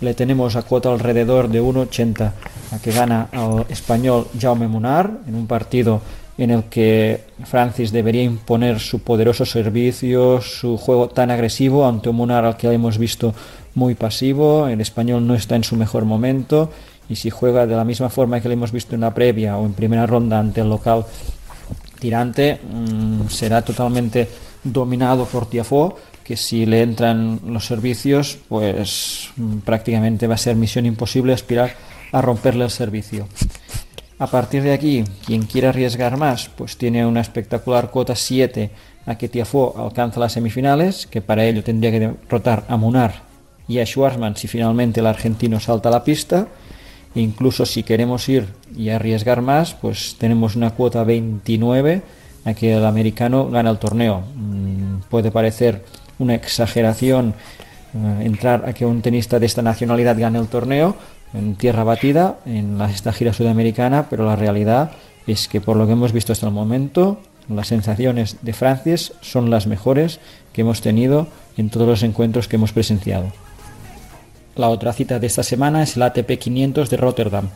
Speaker 10: Le tenemos a cuota alrededor de 1,80 a que gana al español Jaume Munar en un partido en el que Francis debería imponer su poderoso servicio, su juego tan agresivo ante un Munar al que hemos visto muy pasivo. El español no está en su mejor momento y si juega de la misma forma que le hemos visto en la previa o en primera ronda ante el local tirante mm, será totalmente dominado por Tiafo, que si le entran los servicios, pues mm, prácticamente va a ser misión imposible aspirar a romperle el servicio. A partir de aquí, quien quiera arriesgar más, pues tiene una espectacular cuota 7 a que Tiafo alcanza las semifinales, que para ello tendría que derrotar a Munar y a Schwarzman si finalmente el argentino salta a la pista. Incluso si queremos ir y arriesgar más, pues tenemos una cuota 29 a que el americano gana el torneo. Mm, puede parecer una exageración eh, entrar a que un tenista de esta nacionalidad gane el torneo en tierra batida en la, esta gira sudamericana, pero la realidad es que por lo que hemos visto hasta el momento, las sensaciones de Francis son las mejores que hemos tenido en todos los encuentros que hemos presenciado. La otra cita de esta semana es el ATP 500 de Rotterdam.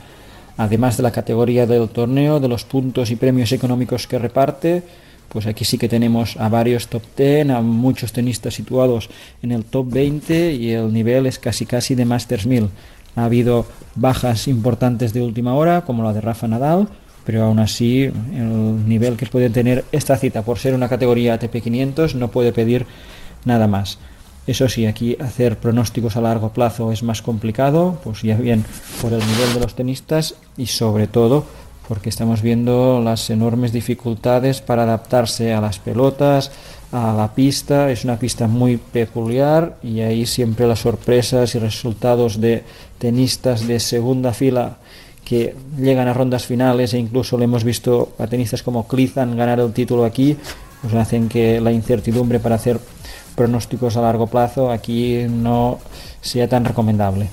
Speaker 10: Además de la categoría del torneo, de los puntos y premios económicos que reparte, pues aquí sí que tenemos a varios top 10, a muchos tenistas situados en el top 20 y el nivel es casi casi de Masters 1000. Ha habido bajas importantes de última hora, como la de Rafa Nadal, pero aún así el nivel que puede tener esta cita por ser una categoría ATP 500 no puede pedir nada más. Eso sí, aquí hacer pronósticos a largo plazo es más complicado, pues ya bien por el nivel de los tenistas y sobre todo porque estamos viendo las enormes dificultades para adaptarse a las pelotas, a la pista. Es una pista muy peculiar y ahí siempre las sorpresas y resultados de tenistas de segunda fila que llegan a rondas finales e incluso le hemos visto a tenistas como Clizan ganar el título aquí, pues hacen que la incertidumbre para hacer pronósticos a largo plazo aquí no sea tan recomendable.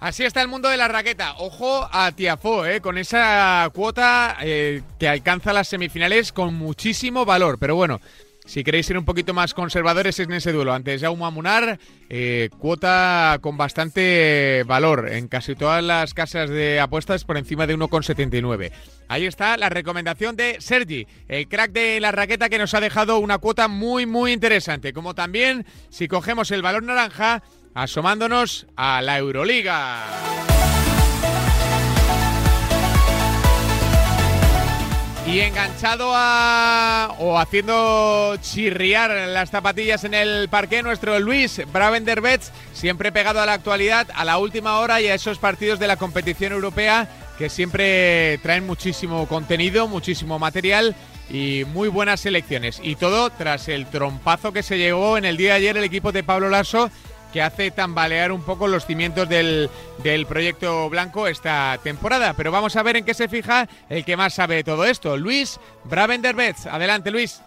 Speaker 2: Así está el mundo de la raqueta. Ojo a Tiafo, eh, con esa cuota eh, que alcanza las semifinales con muchísimo valor. Pero bueno, si queréis ser un poquito más conservadores en ese duelo. Antes de Munar, eh, cuota con bastante valor en casi todas las casas de apuestas por encima de 1,79. Ahí está la recomendación de Sergi, el crack de la raqueta que nos ha dejado una cuota muy muy interesante. Como también si cogemos el valor naranja asomándonos a la Euroliga. Y enganchado a. o haciendo chirriar las zapatillas en el parque, nuestro Luis Bravenderbets, siempre pegado a la actualidad, a la última hora y a esos partidos de la competición europea que siempre traen muchísimo contenido, muchísimo material y muy buenas selecciones. Y todo tras el trompazo que se llevó en el día de ayer el equipo de Pablo Lasso que hace tambalear un poco los cimientos del, proyecto blanco esta temporada. Pero vamos a ver en qué se fija el que más sabe de todo esto, Luis Bravenderbets. Adelante, Luis.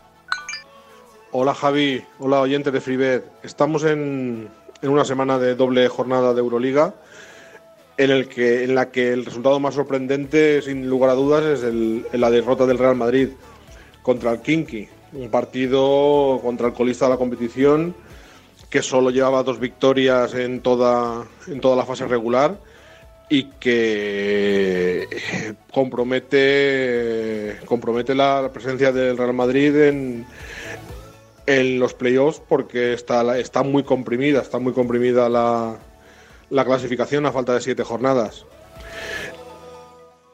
Speaker 11: Hola Javi, hola oyentes de FreeBet. Estamos en, una semana de doble jornada de Euroliga en, el que, en la que el resultado más sorprendente, sin lugar a dudas, es la derrota del Real Madrid contra el Kinky. Un partido contra el colista de la competición que solo llevaba dos victorias en toda, en toda la fase regular y que compromete, compromete la presencia del Real Madrid en, en los playoffs porque está, está muy comprimida, está muy comprimida la, la clasificación a falta de siete jornadas.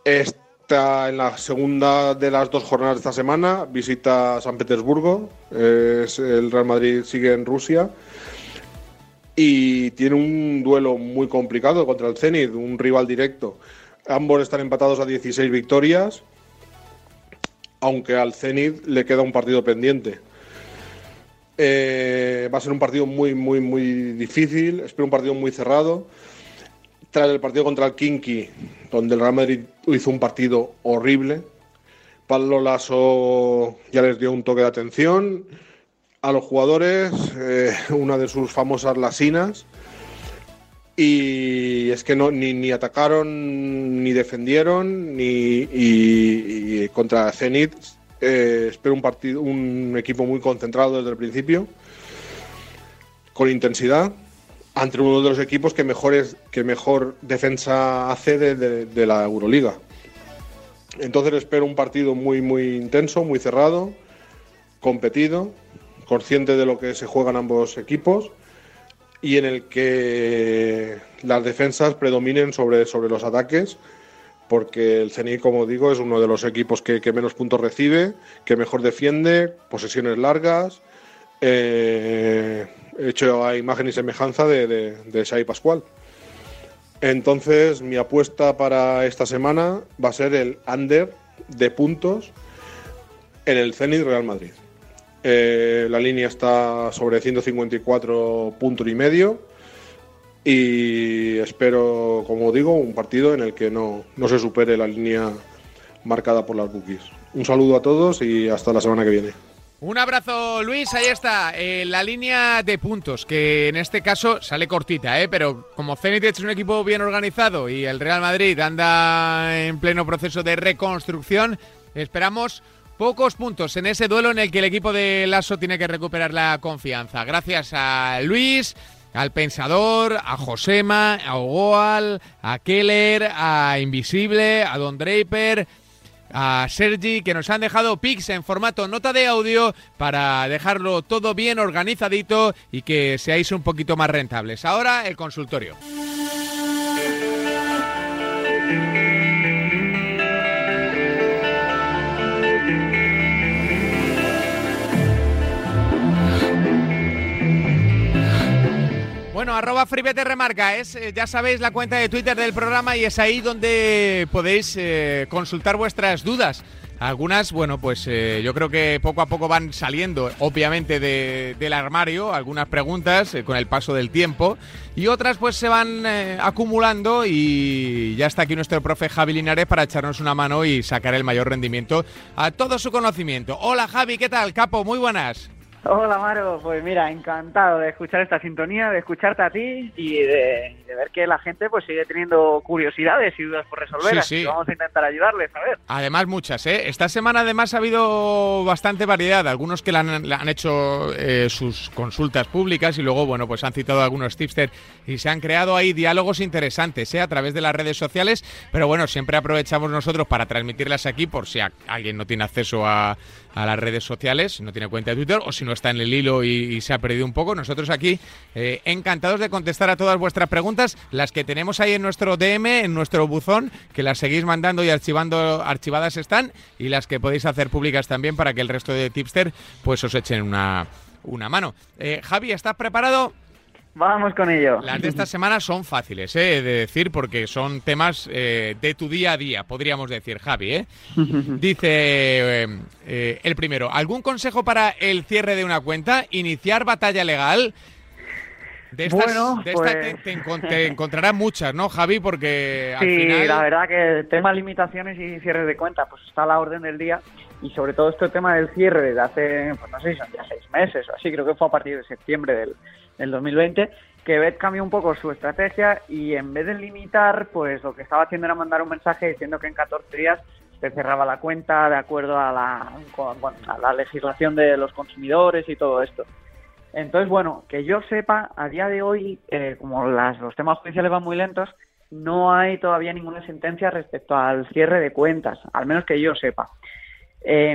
Speaker 11: Está en la segunda de las dos jornadas de esta semana, visita San Petersburgo, es, el Real Madrid sigue en Rusia y tiene un duelo muy complicado contra el Zenit, un rival directo. Ambos están empatados a 16 victorias, aunque al Zenit le queda un partido pendiente. Eh, va a ser un partido muy, muy, muy difícil, espero un partido muy cerrado. Tras el partido contra el Kinky, donde el Real Madrid hizo un partido horrible, Pablo Lasso ya les dio un toque de atención a los jugadores eh, una de sus famosas lasinas. Y es que no ni, ni atacaron ni defendieron ni y, contra Zenit eh, espero un partido un equipo muy concentrado desde el principio con intensidad ante uno de los equipos que mejor que mejor defensa hace de, de la Euroliga. Entonces espero un partido muy muy intenso muy cerrado competido consciente de lo que se juegan ambos equipos y en el que las defensas predominen sobre, sobre los ataques, porque el CNI, como digo, es uno de los equipos que, menos puntos recibe, que mejor defiende, posesiones largas, eh, hecho a imagen y semejanza de, de, de Pascual. Entonces, mi apuesta para esta semana va a ser el under de puntos en el Zenit Real Madrid. Eh, la línea está sobre 154 puntos y medio y espero, como digo, un partido en el que no, no se supere la línea marcada por las bookies. Un saludo a todos y hasta la semana que viene.
Speaker 2: Un abrazo, Luis. Ahí está, eh, la línea de puntos, que en este caso sale cortita, ¿eh? pero como Zenit es un equipo bien organizado y el Real Madrid anda en pleno proceso de reconstrucción, esperamos pocos puntos en ese duelo en el que el equipo de Lasso tiene que recuperar la confianza. Gracias a Luis, al Pensador, a Josema, a Ogoal, a Keller, a Invisible, a Don Draper, a Sergi, que nos han dejado pics en formato nota de audio para dejarlo todo bien organizadito y que seáis un poquito más rentables. Ahora el consultorio. Bueno, arroba Fribete Remarca es, eh, ya sabéis, la cuenta de Twitter del programa y es ahí donde podéis eh, consultar vuestras dudas. Algunas, bueno, pues eh, yo creo que poco a poco van saliendo, obviamente, de- del armario, algunas preguntas con el paso del tiempo, y otras pues se van acumulando y ya está aquí nuestro profe Javi Linares para echarnos una mano y sacar el mayor rendimiento a todo su conocimiento. Hola Javi, ¿qué tal? Capo, muy buenas.
Speaker 12: Hola Maro, pues mira, encantado de escuchar esta sintonía, de escucharte a ti y de, de ver que la gente pues sigue teniendo curiosidades y dudas por resolver.
Speaker 2: Sí,
Speaker 12: así
Speaker 2: sí.
Speaker 12: que vamos a intentar ayudarles, a ver.
Speaker 2: Además, muchas, ¿eh? Esta semana, además, ha habido bastante variedad. Algunos que le han, le han hecho eh, sus consultas públicas y luego, bueno, pues han citado algunos tipsters y se han creado ahí diálogos interesantes, ¿eh? A través de las redes sociales. Pero bueno, siempre aprovechamos nosotros para transmitirlas aquí por si a- alguien no tiene acceso a, a las redes sociales, no tiene cuenta de Twitter o si no está en el hilo y, y se ha perdido un poco. Nosotros aquí eh, encantados de contestar a todas vuestras preguntas, las que tenemos ahí en nuestro DM, en nuestro buzón, que las seguís mandando y archivando, archivadas están, y las que podéis hacer públicas también para que el resto de tipster pues os echen una, una mano. Eh, Javi, ¿estás preparado?
Speaker 12: Vamos con ello.
Speaker 2: Las de esta semana son fáciles, ¿eh? de decir, porque son temas eh, de tu día a día, podríamos decir, Javi. ¿eh? Dice eh, eh, el primero, ¿algún consejo para el cierre de una cuenta? ¿Iniciar batalla legal? De estas,
Speaker 12: Bueno,
Speaker 2: de esta
Speaker 12: pues-
Speaker 2: te, te encon- te encontrarás muchas, ¿no, Javi? Porque al
Speaker 12: Sí,
Speaker 2: final...
Speaker 12: la verdad que el tema limitaciones y cierres de cuenta pues está a la orden del día y sobre todo este tema del cierre desde hace, pues no sé si son ya seis meses o así, creo que fue a partir de septiembre del, del 2020, que Bet cambió un poco su estrategia y en vez de limitar, pues lo que estaba haciendo era mandar un mensaje diciendo que en 14 días se cerraba la cuenta de acuerdo a la, a la legislación de los consumidores y todo esto. Entonces, bueno, que yo sepa, a día de hoy, eh, como las, los temas judiciales van muy lentos, no hay todavía ninguna sentencia respecto al cierre de cuentas, al menos que yo sepa. Eh,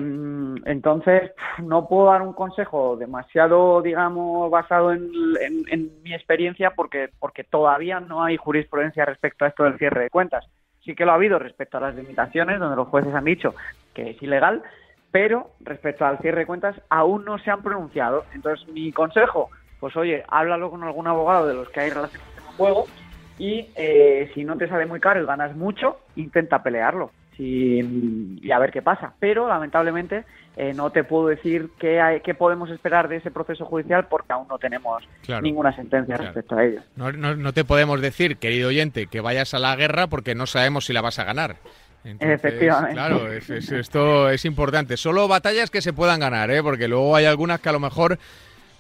Speaker 12: entonces, no puedo dar un consejo demasiado, digamos, basado en, en- mi experiencia porque, porque todavía no hay jurisprudencia respecto a esto del cierre de cuentas. Sí que lo ha habido respecto a las limitaciones, donde los jueces han dicho que es ilegal, pero respecto al cierre de cuentas aún no se han pronunciado. Entonces, mi consejo, pues oye, háblalo con algún abogado de los que hay relacionados con el juego y eh, si no te sale muy caro y ganas mucho, intenta pelearlo y a ver qué pasa. Pero lamentablemente eh, no te puedo decir qué, hay, qué podemos esperar de ese proceso judicial porque aún no tenemos
Speaker 2: Claro.
Speaker 12: ninguna sentencia
Speaker 2: Claro.
Speaker 12: respecto a ello.
Speaker 2: No, no- no te podemos decir, querido oyente, que vayas a la guerra porque no sabemos si la vas a ganar. Entonces,
Speaker 12: Efectivamente.
Speaker 2: Claro, es- es- esto es importante. Solo batallas que se puedan ganar, ¿eh? porque luego hay algunas que a lo mejor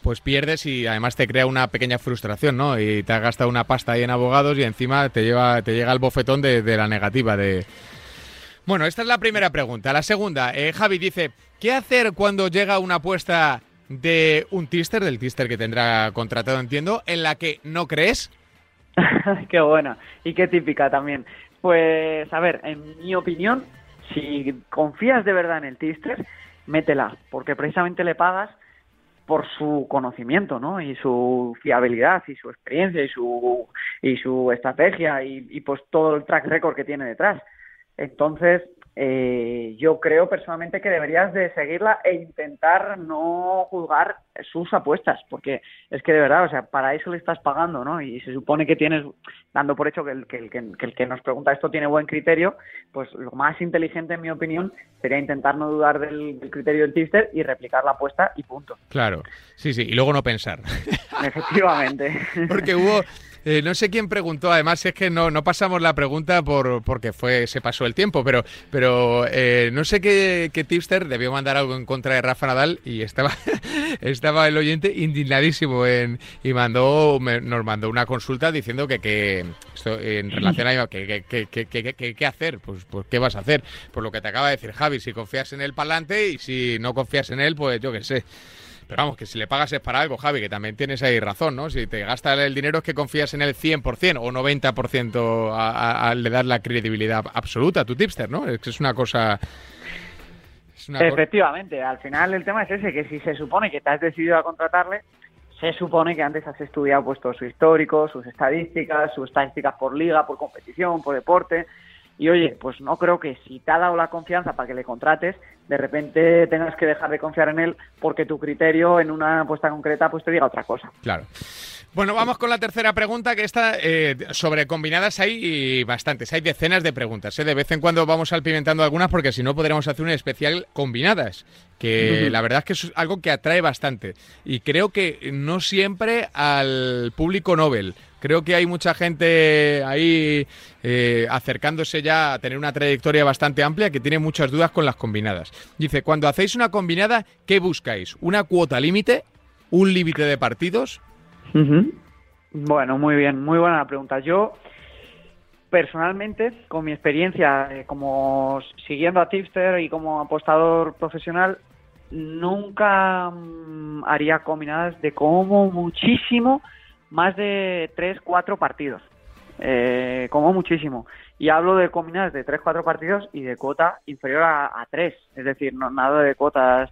Speaker 2: pues pierdes y además te crea una pequeña frustración, ¿no? Y te has gastado una pasta ahí en abogados y encima te lleva te llega el bofetón de, de la negativa de bueno, esta es la primera pregunta. La segunda, eh, Javi dice, ¿qué hacer cuando llega una apuesta de un tister, del tister que tendrá contratado, entiendo, en la que no crees?
Speaker 12: qué buena y qué típica también. Pues, a ver, en mi opinión, si confías de verdad en el Tister, métela, porque precisamente le pagas por su conocimiento, ¿no? Y su fiabilidad y su experiencia y su y su estrategia y, y pues todo el track record que tiene detrás. Entonces, eh, yo creo personalmente que deberías de seguirla e intentar no juzgar sus apuestas, porque es que de verdad, o sea, para eso le estás pagando, ¿no? Y se supone que tienes, dando por hecho que el que, el que, el que nos pregunta esto tiene buen criterio, pues lo más inteligente, en mi opinión, sería intentar no dudar del, del criterio del tipster y replicar la apuesta y punto.
Speaker 2: Claro, sí, sí, y luego no pensar.
Speaker 12: Efectivamente.
Speaker 2: Porque hubo, eh, no sé quién preguntó, además es que no, no pasamos la pregunta por porque fue se pasó el tiempo, pero pero eh, no sé qué, qué, tipster debió mandar algo en contra de Rafa Nadal y estaba estaba el oyente indignadísimo en, y mandó nos mandó una consulta diciendo que, que esto, en relación a que qué hacer, pues, pues qué vas a hacer, por lo que te acaba de decir Javi, si confías en él para adelante y si no confías en él, pues yo qué sé. Pero vamos, que si le pagas es para algo, Javi, que también tienes ahí razón, ¿no? Si te gastas el dinero es que confías en el 100% o 90% al le dar la credibilidad absoluta a tu tipster, ¿no? Es que es una cosa...
Speaker 12: Efectivamente, al final el tema es ese, que si se supone que te has decidido a contratarle, se supone que antes has estudiado pues todo su histórico, sus estadísticas, sus estadísticas por liga, por competición, por deporte, y oye, pues no creo que si te ha dado la confianza para que le contrates, de repente tengas que dejar de confiar en él porque tu criterio en una apuesta concreta pues te diga otra cosa.
Speaker 2: Claro. Bueno, vamos con la tercera pregunta, que está eh, sobre combinadas hay bastantes, hay decenas de preguntas. ¿eh? De vez en cuando vamos alpimentando algunas porque si no podríamos hacer un especial combinadas, que la verdad es que es algo que atrae bastante. Y creo que no siempre al público Nobel. Creo que hay mucha gente ahí eh, acercándose ya a tener una trayectoria bastante amplia que tiene muchas dudas con las combinadas. Dice, cuando hacéis una combinada, ¿qué buscáis? ¿Una cuota límite? ¿Un límite de partidos?
Speaker 12: Bueno, muy bien, muy buena la pregunta. Yo, personalmente, con mi experiencia eh, como siguiendo a Tipster y como apostador profesional, nunca mm, haría combinadas de como muchísimo más de 3, 4 partidos. Eh, como muchísimo. Y hablo de combinadas de 3, 4 partidos y de cuota inferior a, a 3. Es decir, no, nada de cuotas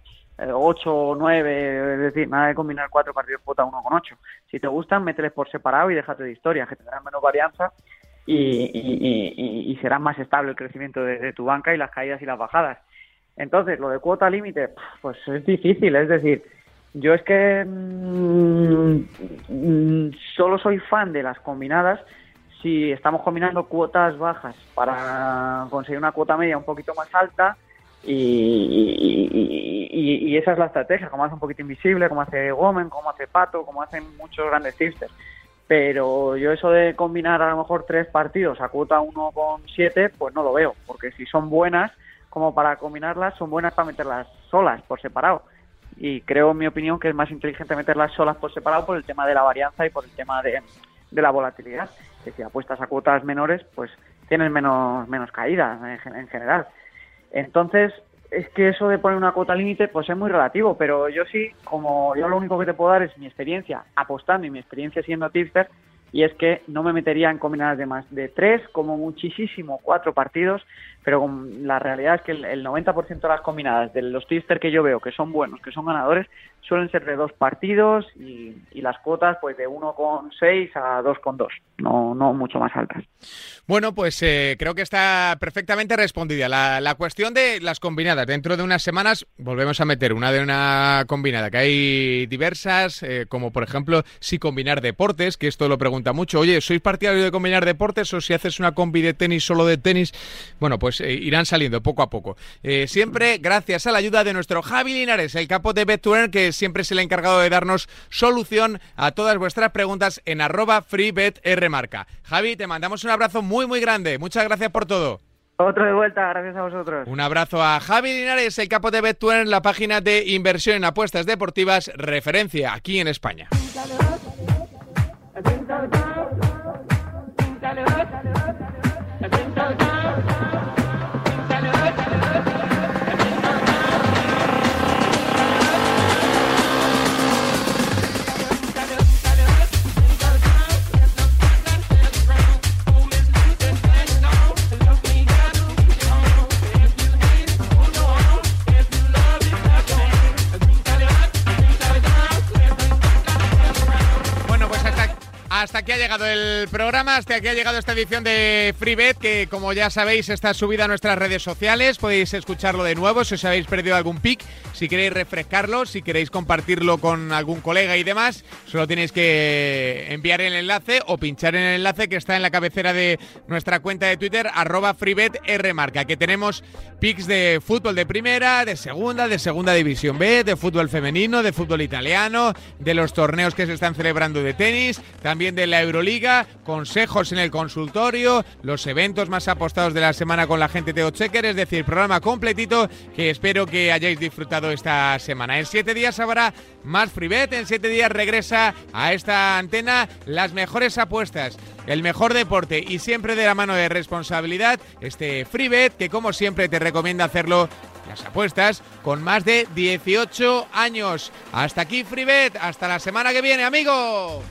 Speaker 12: 8 o 9, es decir, nada de combinar cuatro partidos cuota 1 con 8. Si te gustan, mételes por separado y déjate de historia, que tendrán menos varianza y, será más estable el crecimiento de, tu banca y las caídas y las bajadas. Entonces, lo de cuota límite, pues es difícil, es decir, yo es que mm, mm, solo soy fan de las combinadas si estamos combinando cuotas bajas para conseguir una cuota media un poquito más alta y, esa es la estrategia, como hace un poquito invisible, como hace Gomen, como hace Pato, como hacen muchos grandes tipsters. Pero yo eso de combinar a lo mejor tres partidos a cuota 1,7, pues no lo veo, porque si son buenas como para combinarlas, son buenas para meterlas solas, por separado. Y creo, en mi opinión, que es más inteligente meterlas solas por separado por el tema de la varianza y por el tema de, de la volatilidad. Que si apuestas a cuotas menores, pues tienes menos, menos caídas en general. Entonces, es que eso de poner una cuota límite, pues es muy relativo, pero yo sí, como yo lo único que te puedo dar es mi experiencia apostando y mi experiencia siendo tipster, y es que no me metería en combinadas de más de tres, como muchísimo cuatro partidos, pero la realidad es que el, 90% de las combinadas de los tipster que yo veo que son buenos, que son ganadores, suelen ser de dos partidos y, las cuotas pues de 1,6 a 2,2, no, no mucho más altas.
Speaker 2: Bueno, pues eh, creo que está perfectamente respondida. La, la, cuestión de las combinadas. Dentro de unas semanas volvemos a meter una de una combinada, que hay diversas, eh, como por ejemplo si combinar deportes, que esto lo pregunta mucho. Oye, ¿sois partidario de combinar deportes o si haces una combi de tenis solo de tenis? Bueno, pues irán saliendo poco a poco. Siempre gracias a la ayuda de nuestro Javi Linares, el capo de BetTuner, que siempre se le ha encargado de darnos solución a todas vuestras preguntas en arroba freebetrmarca. Javi, te mandamos un abrazo muy, muy grande. Muchas gracias por todo.
Speaker 12: Otro de vuelta, gracias a vosotros.
Speaker 2: Un abrazo a Javi Linares, el capo de BetTuner, la página de inversión en apuestas deportivas, referencia aquí en España. Llegado el programa, hasta aquí ha llegado esta edición de FreeBet, que como ya sabéis está subida a nuestras redes sociales. Podéis escucharlo de nuevo si os habéis perdido algún pick, si queréis refrescarlo, si queréis compartirlo con algún colega y demás. Solo tenéis que enviar el enlace o pinchar en el enlace que está en la cabecera de nuestra cuenta de Twitter, arroba FreeBetRmarca, que tenemos picks de fútbol de primera, de segunda, de segunda división B, de fútbol femenino, de fútbol italiano, de los torneos que se están celebrando de tenis, también de la Euroliga, consejos en el consultorio, los eventos más apostados de la semana con la gente de Checker, es decir, programa completito que espero que hayáis disfrutado esta semana. En siete días habrá más FreeBet, en siete días regresa a esta antena las mejores apuestas, el mejor deporte y siempre de la mano de responsabilidad, este FreeBet que como siempre te recomienda hacerlo las apuestas con más de 18 años. Hasta aquí FreeBet, hasta la semana que viene, amigo.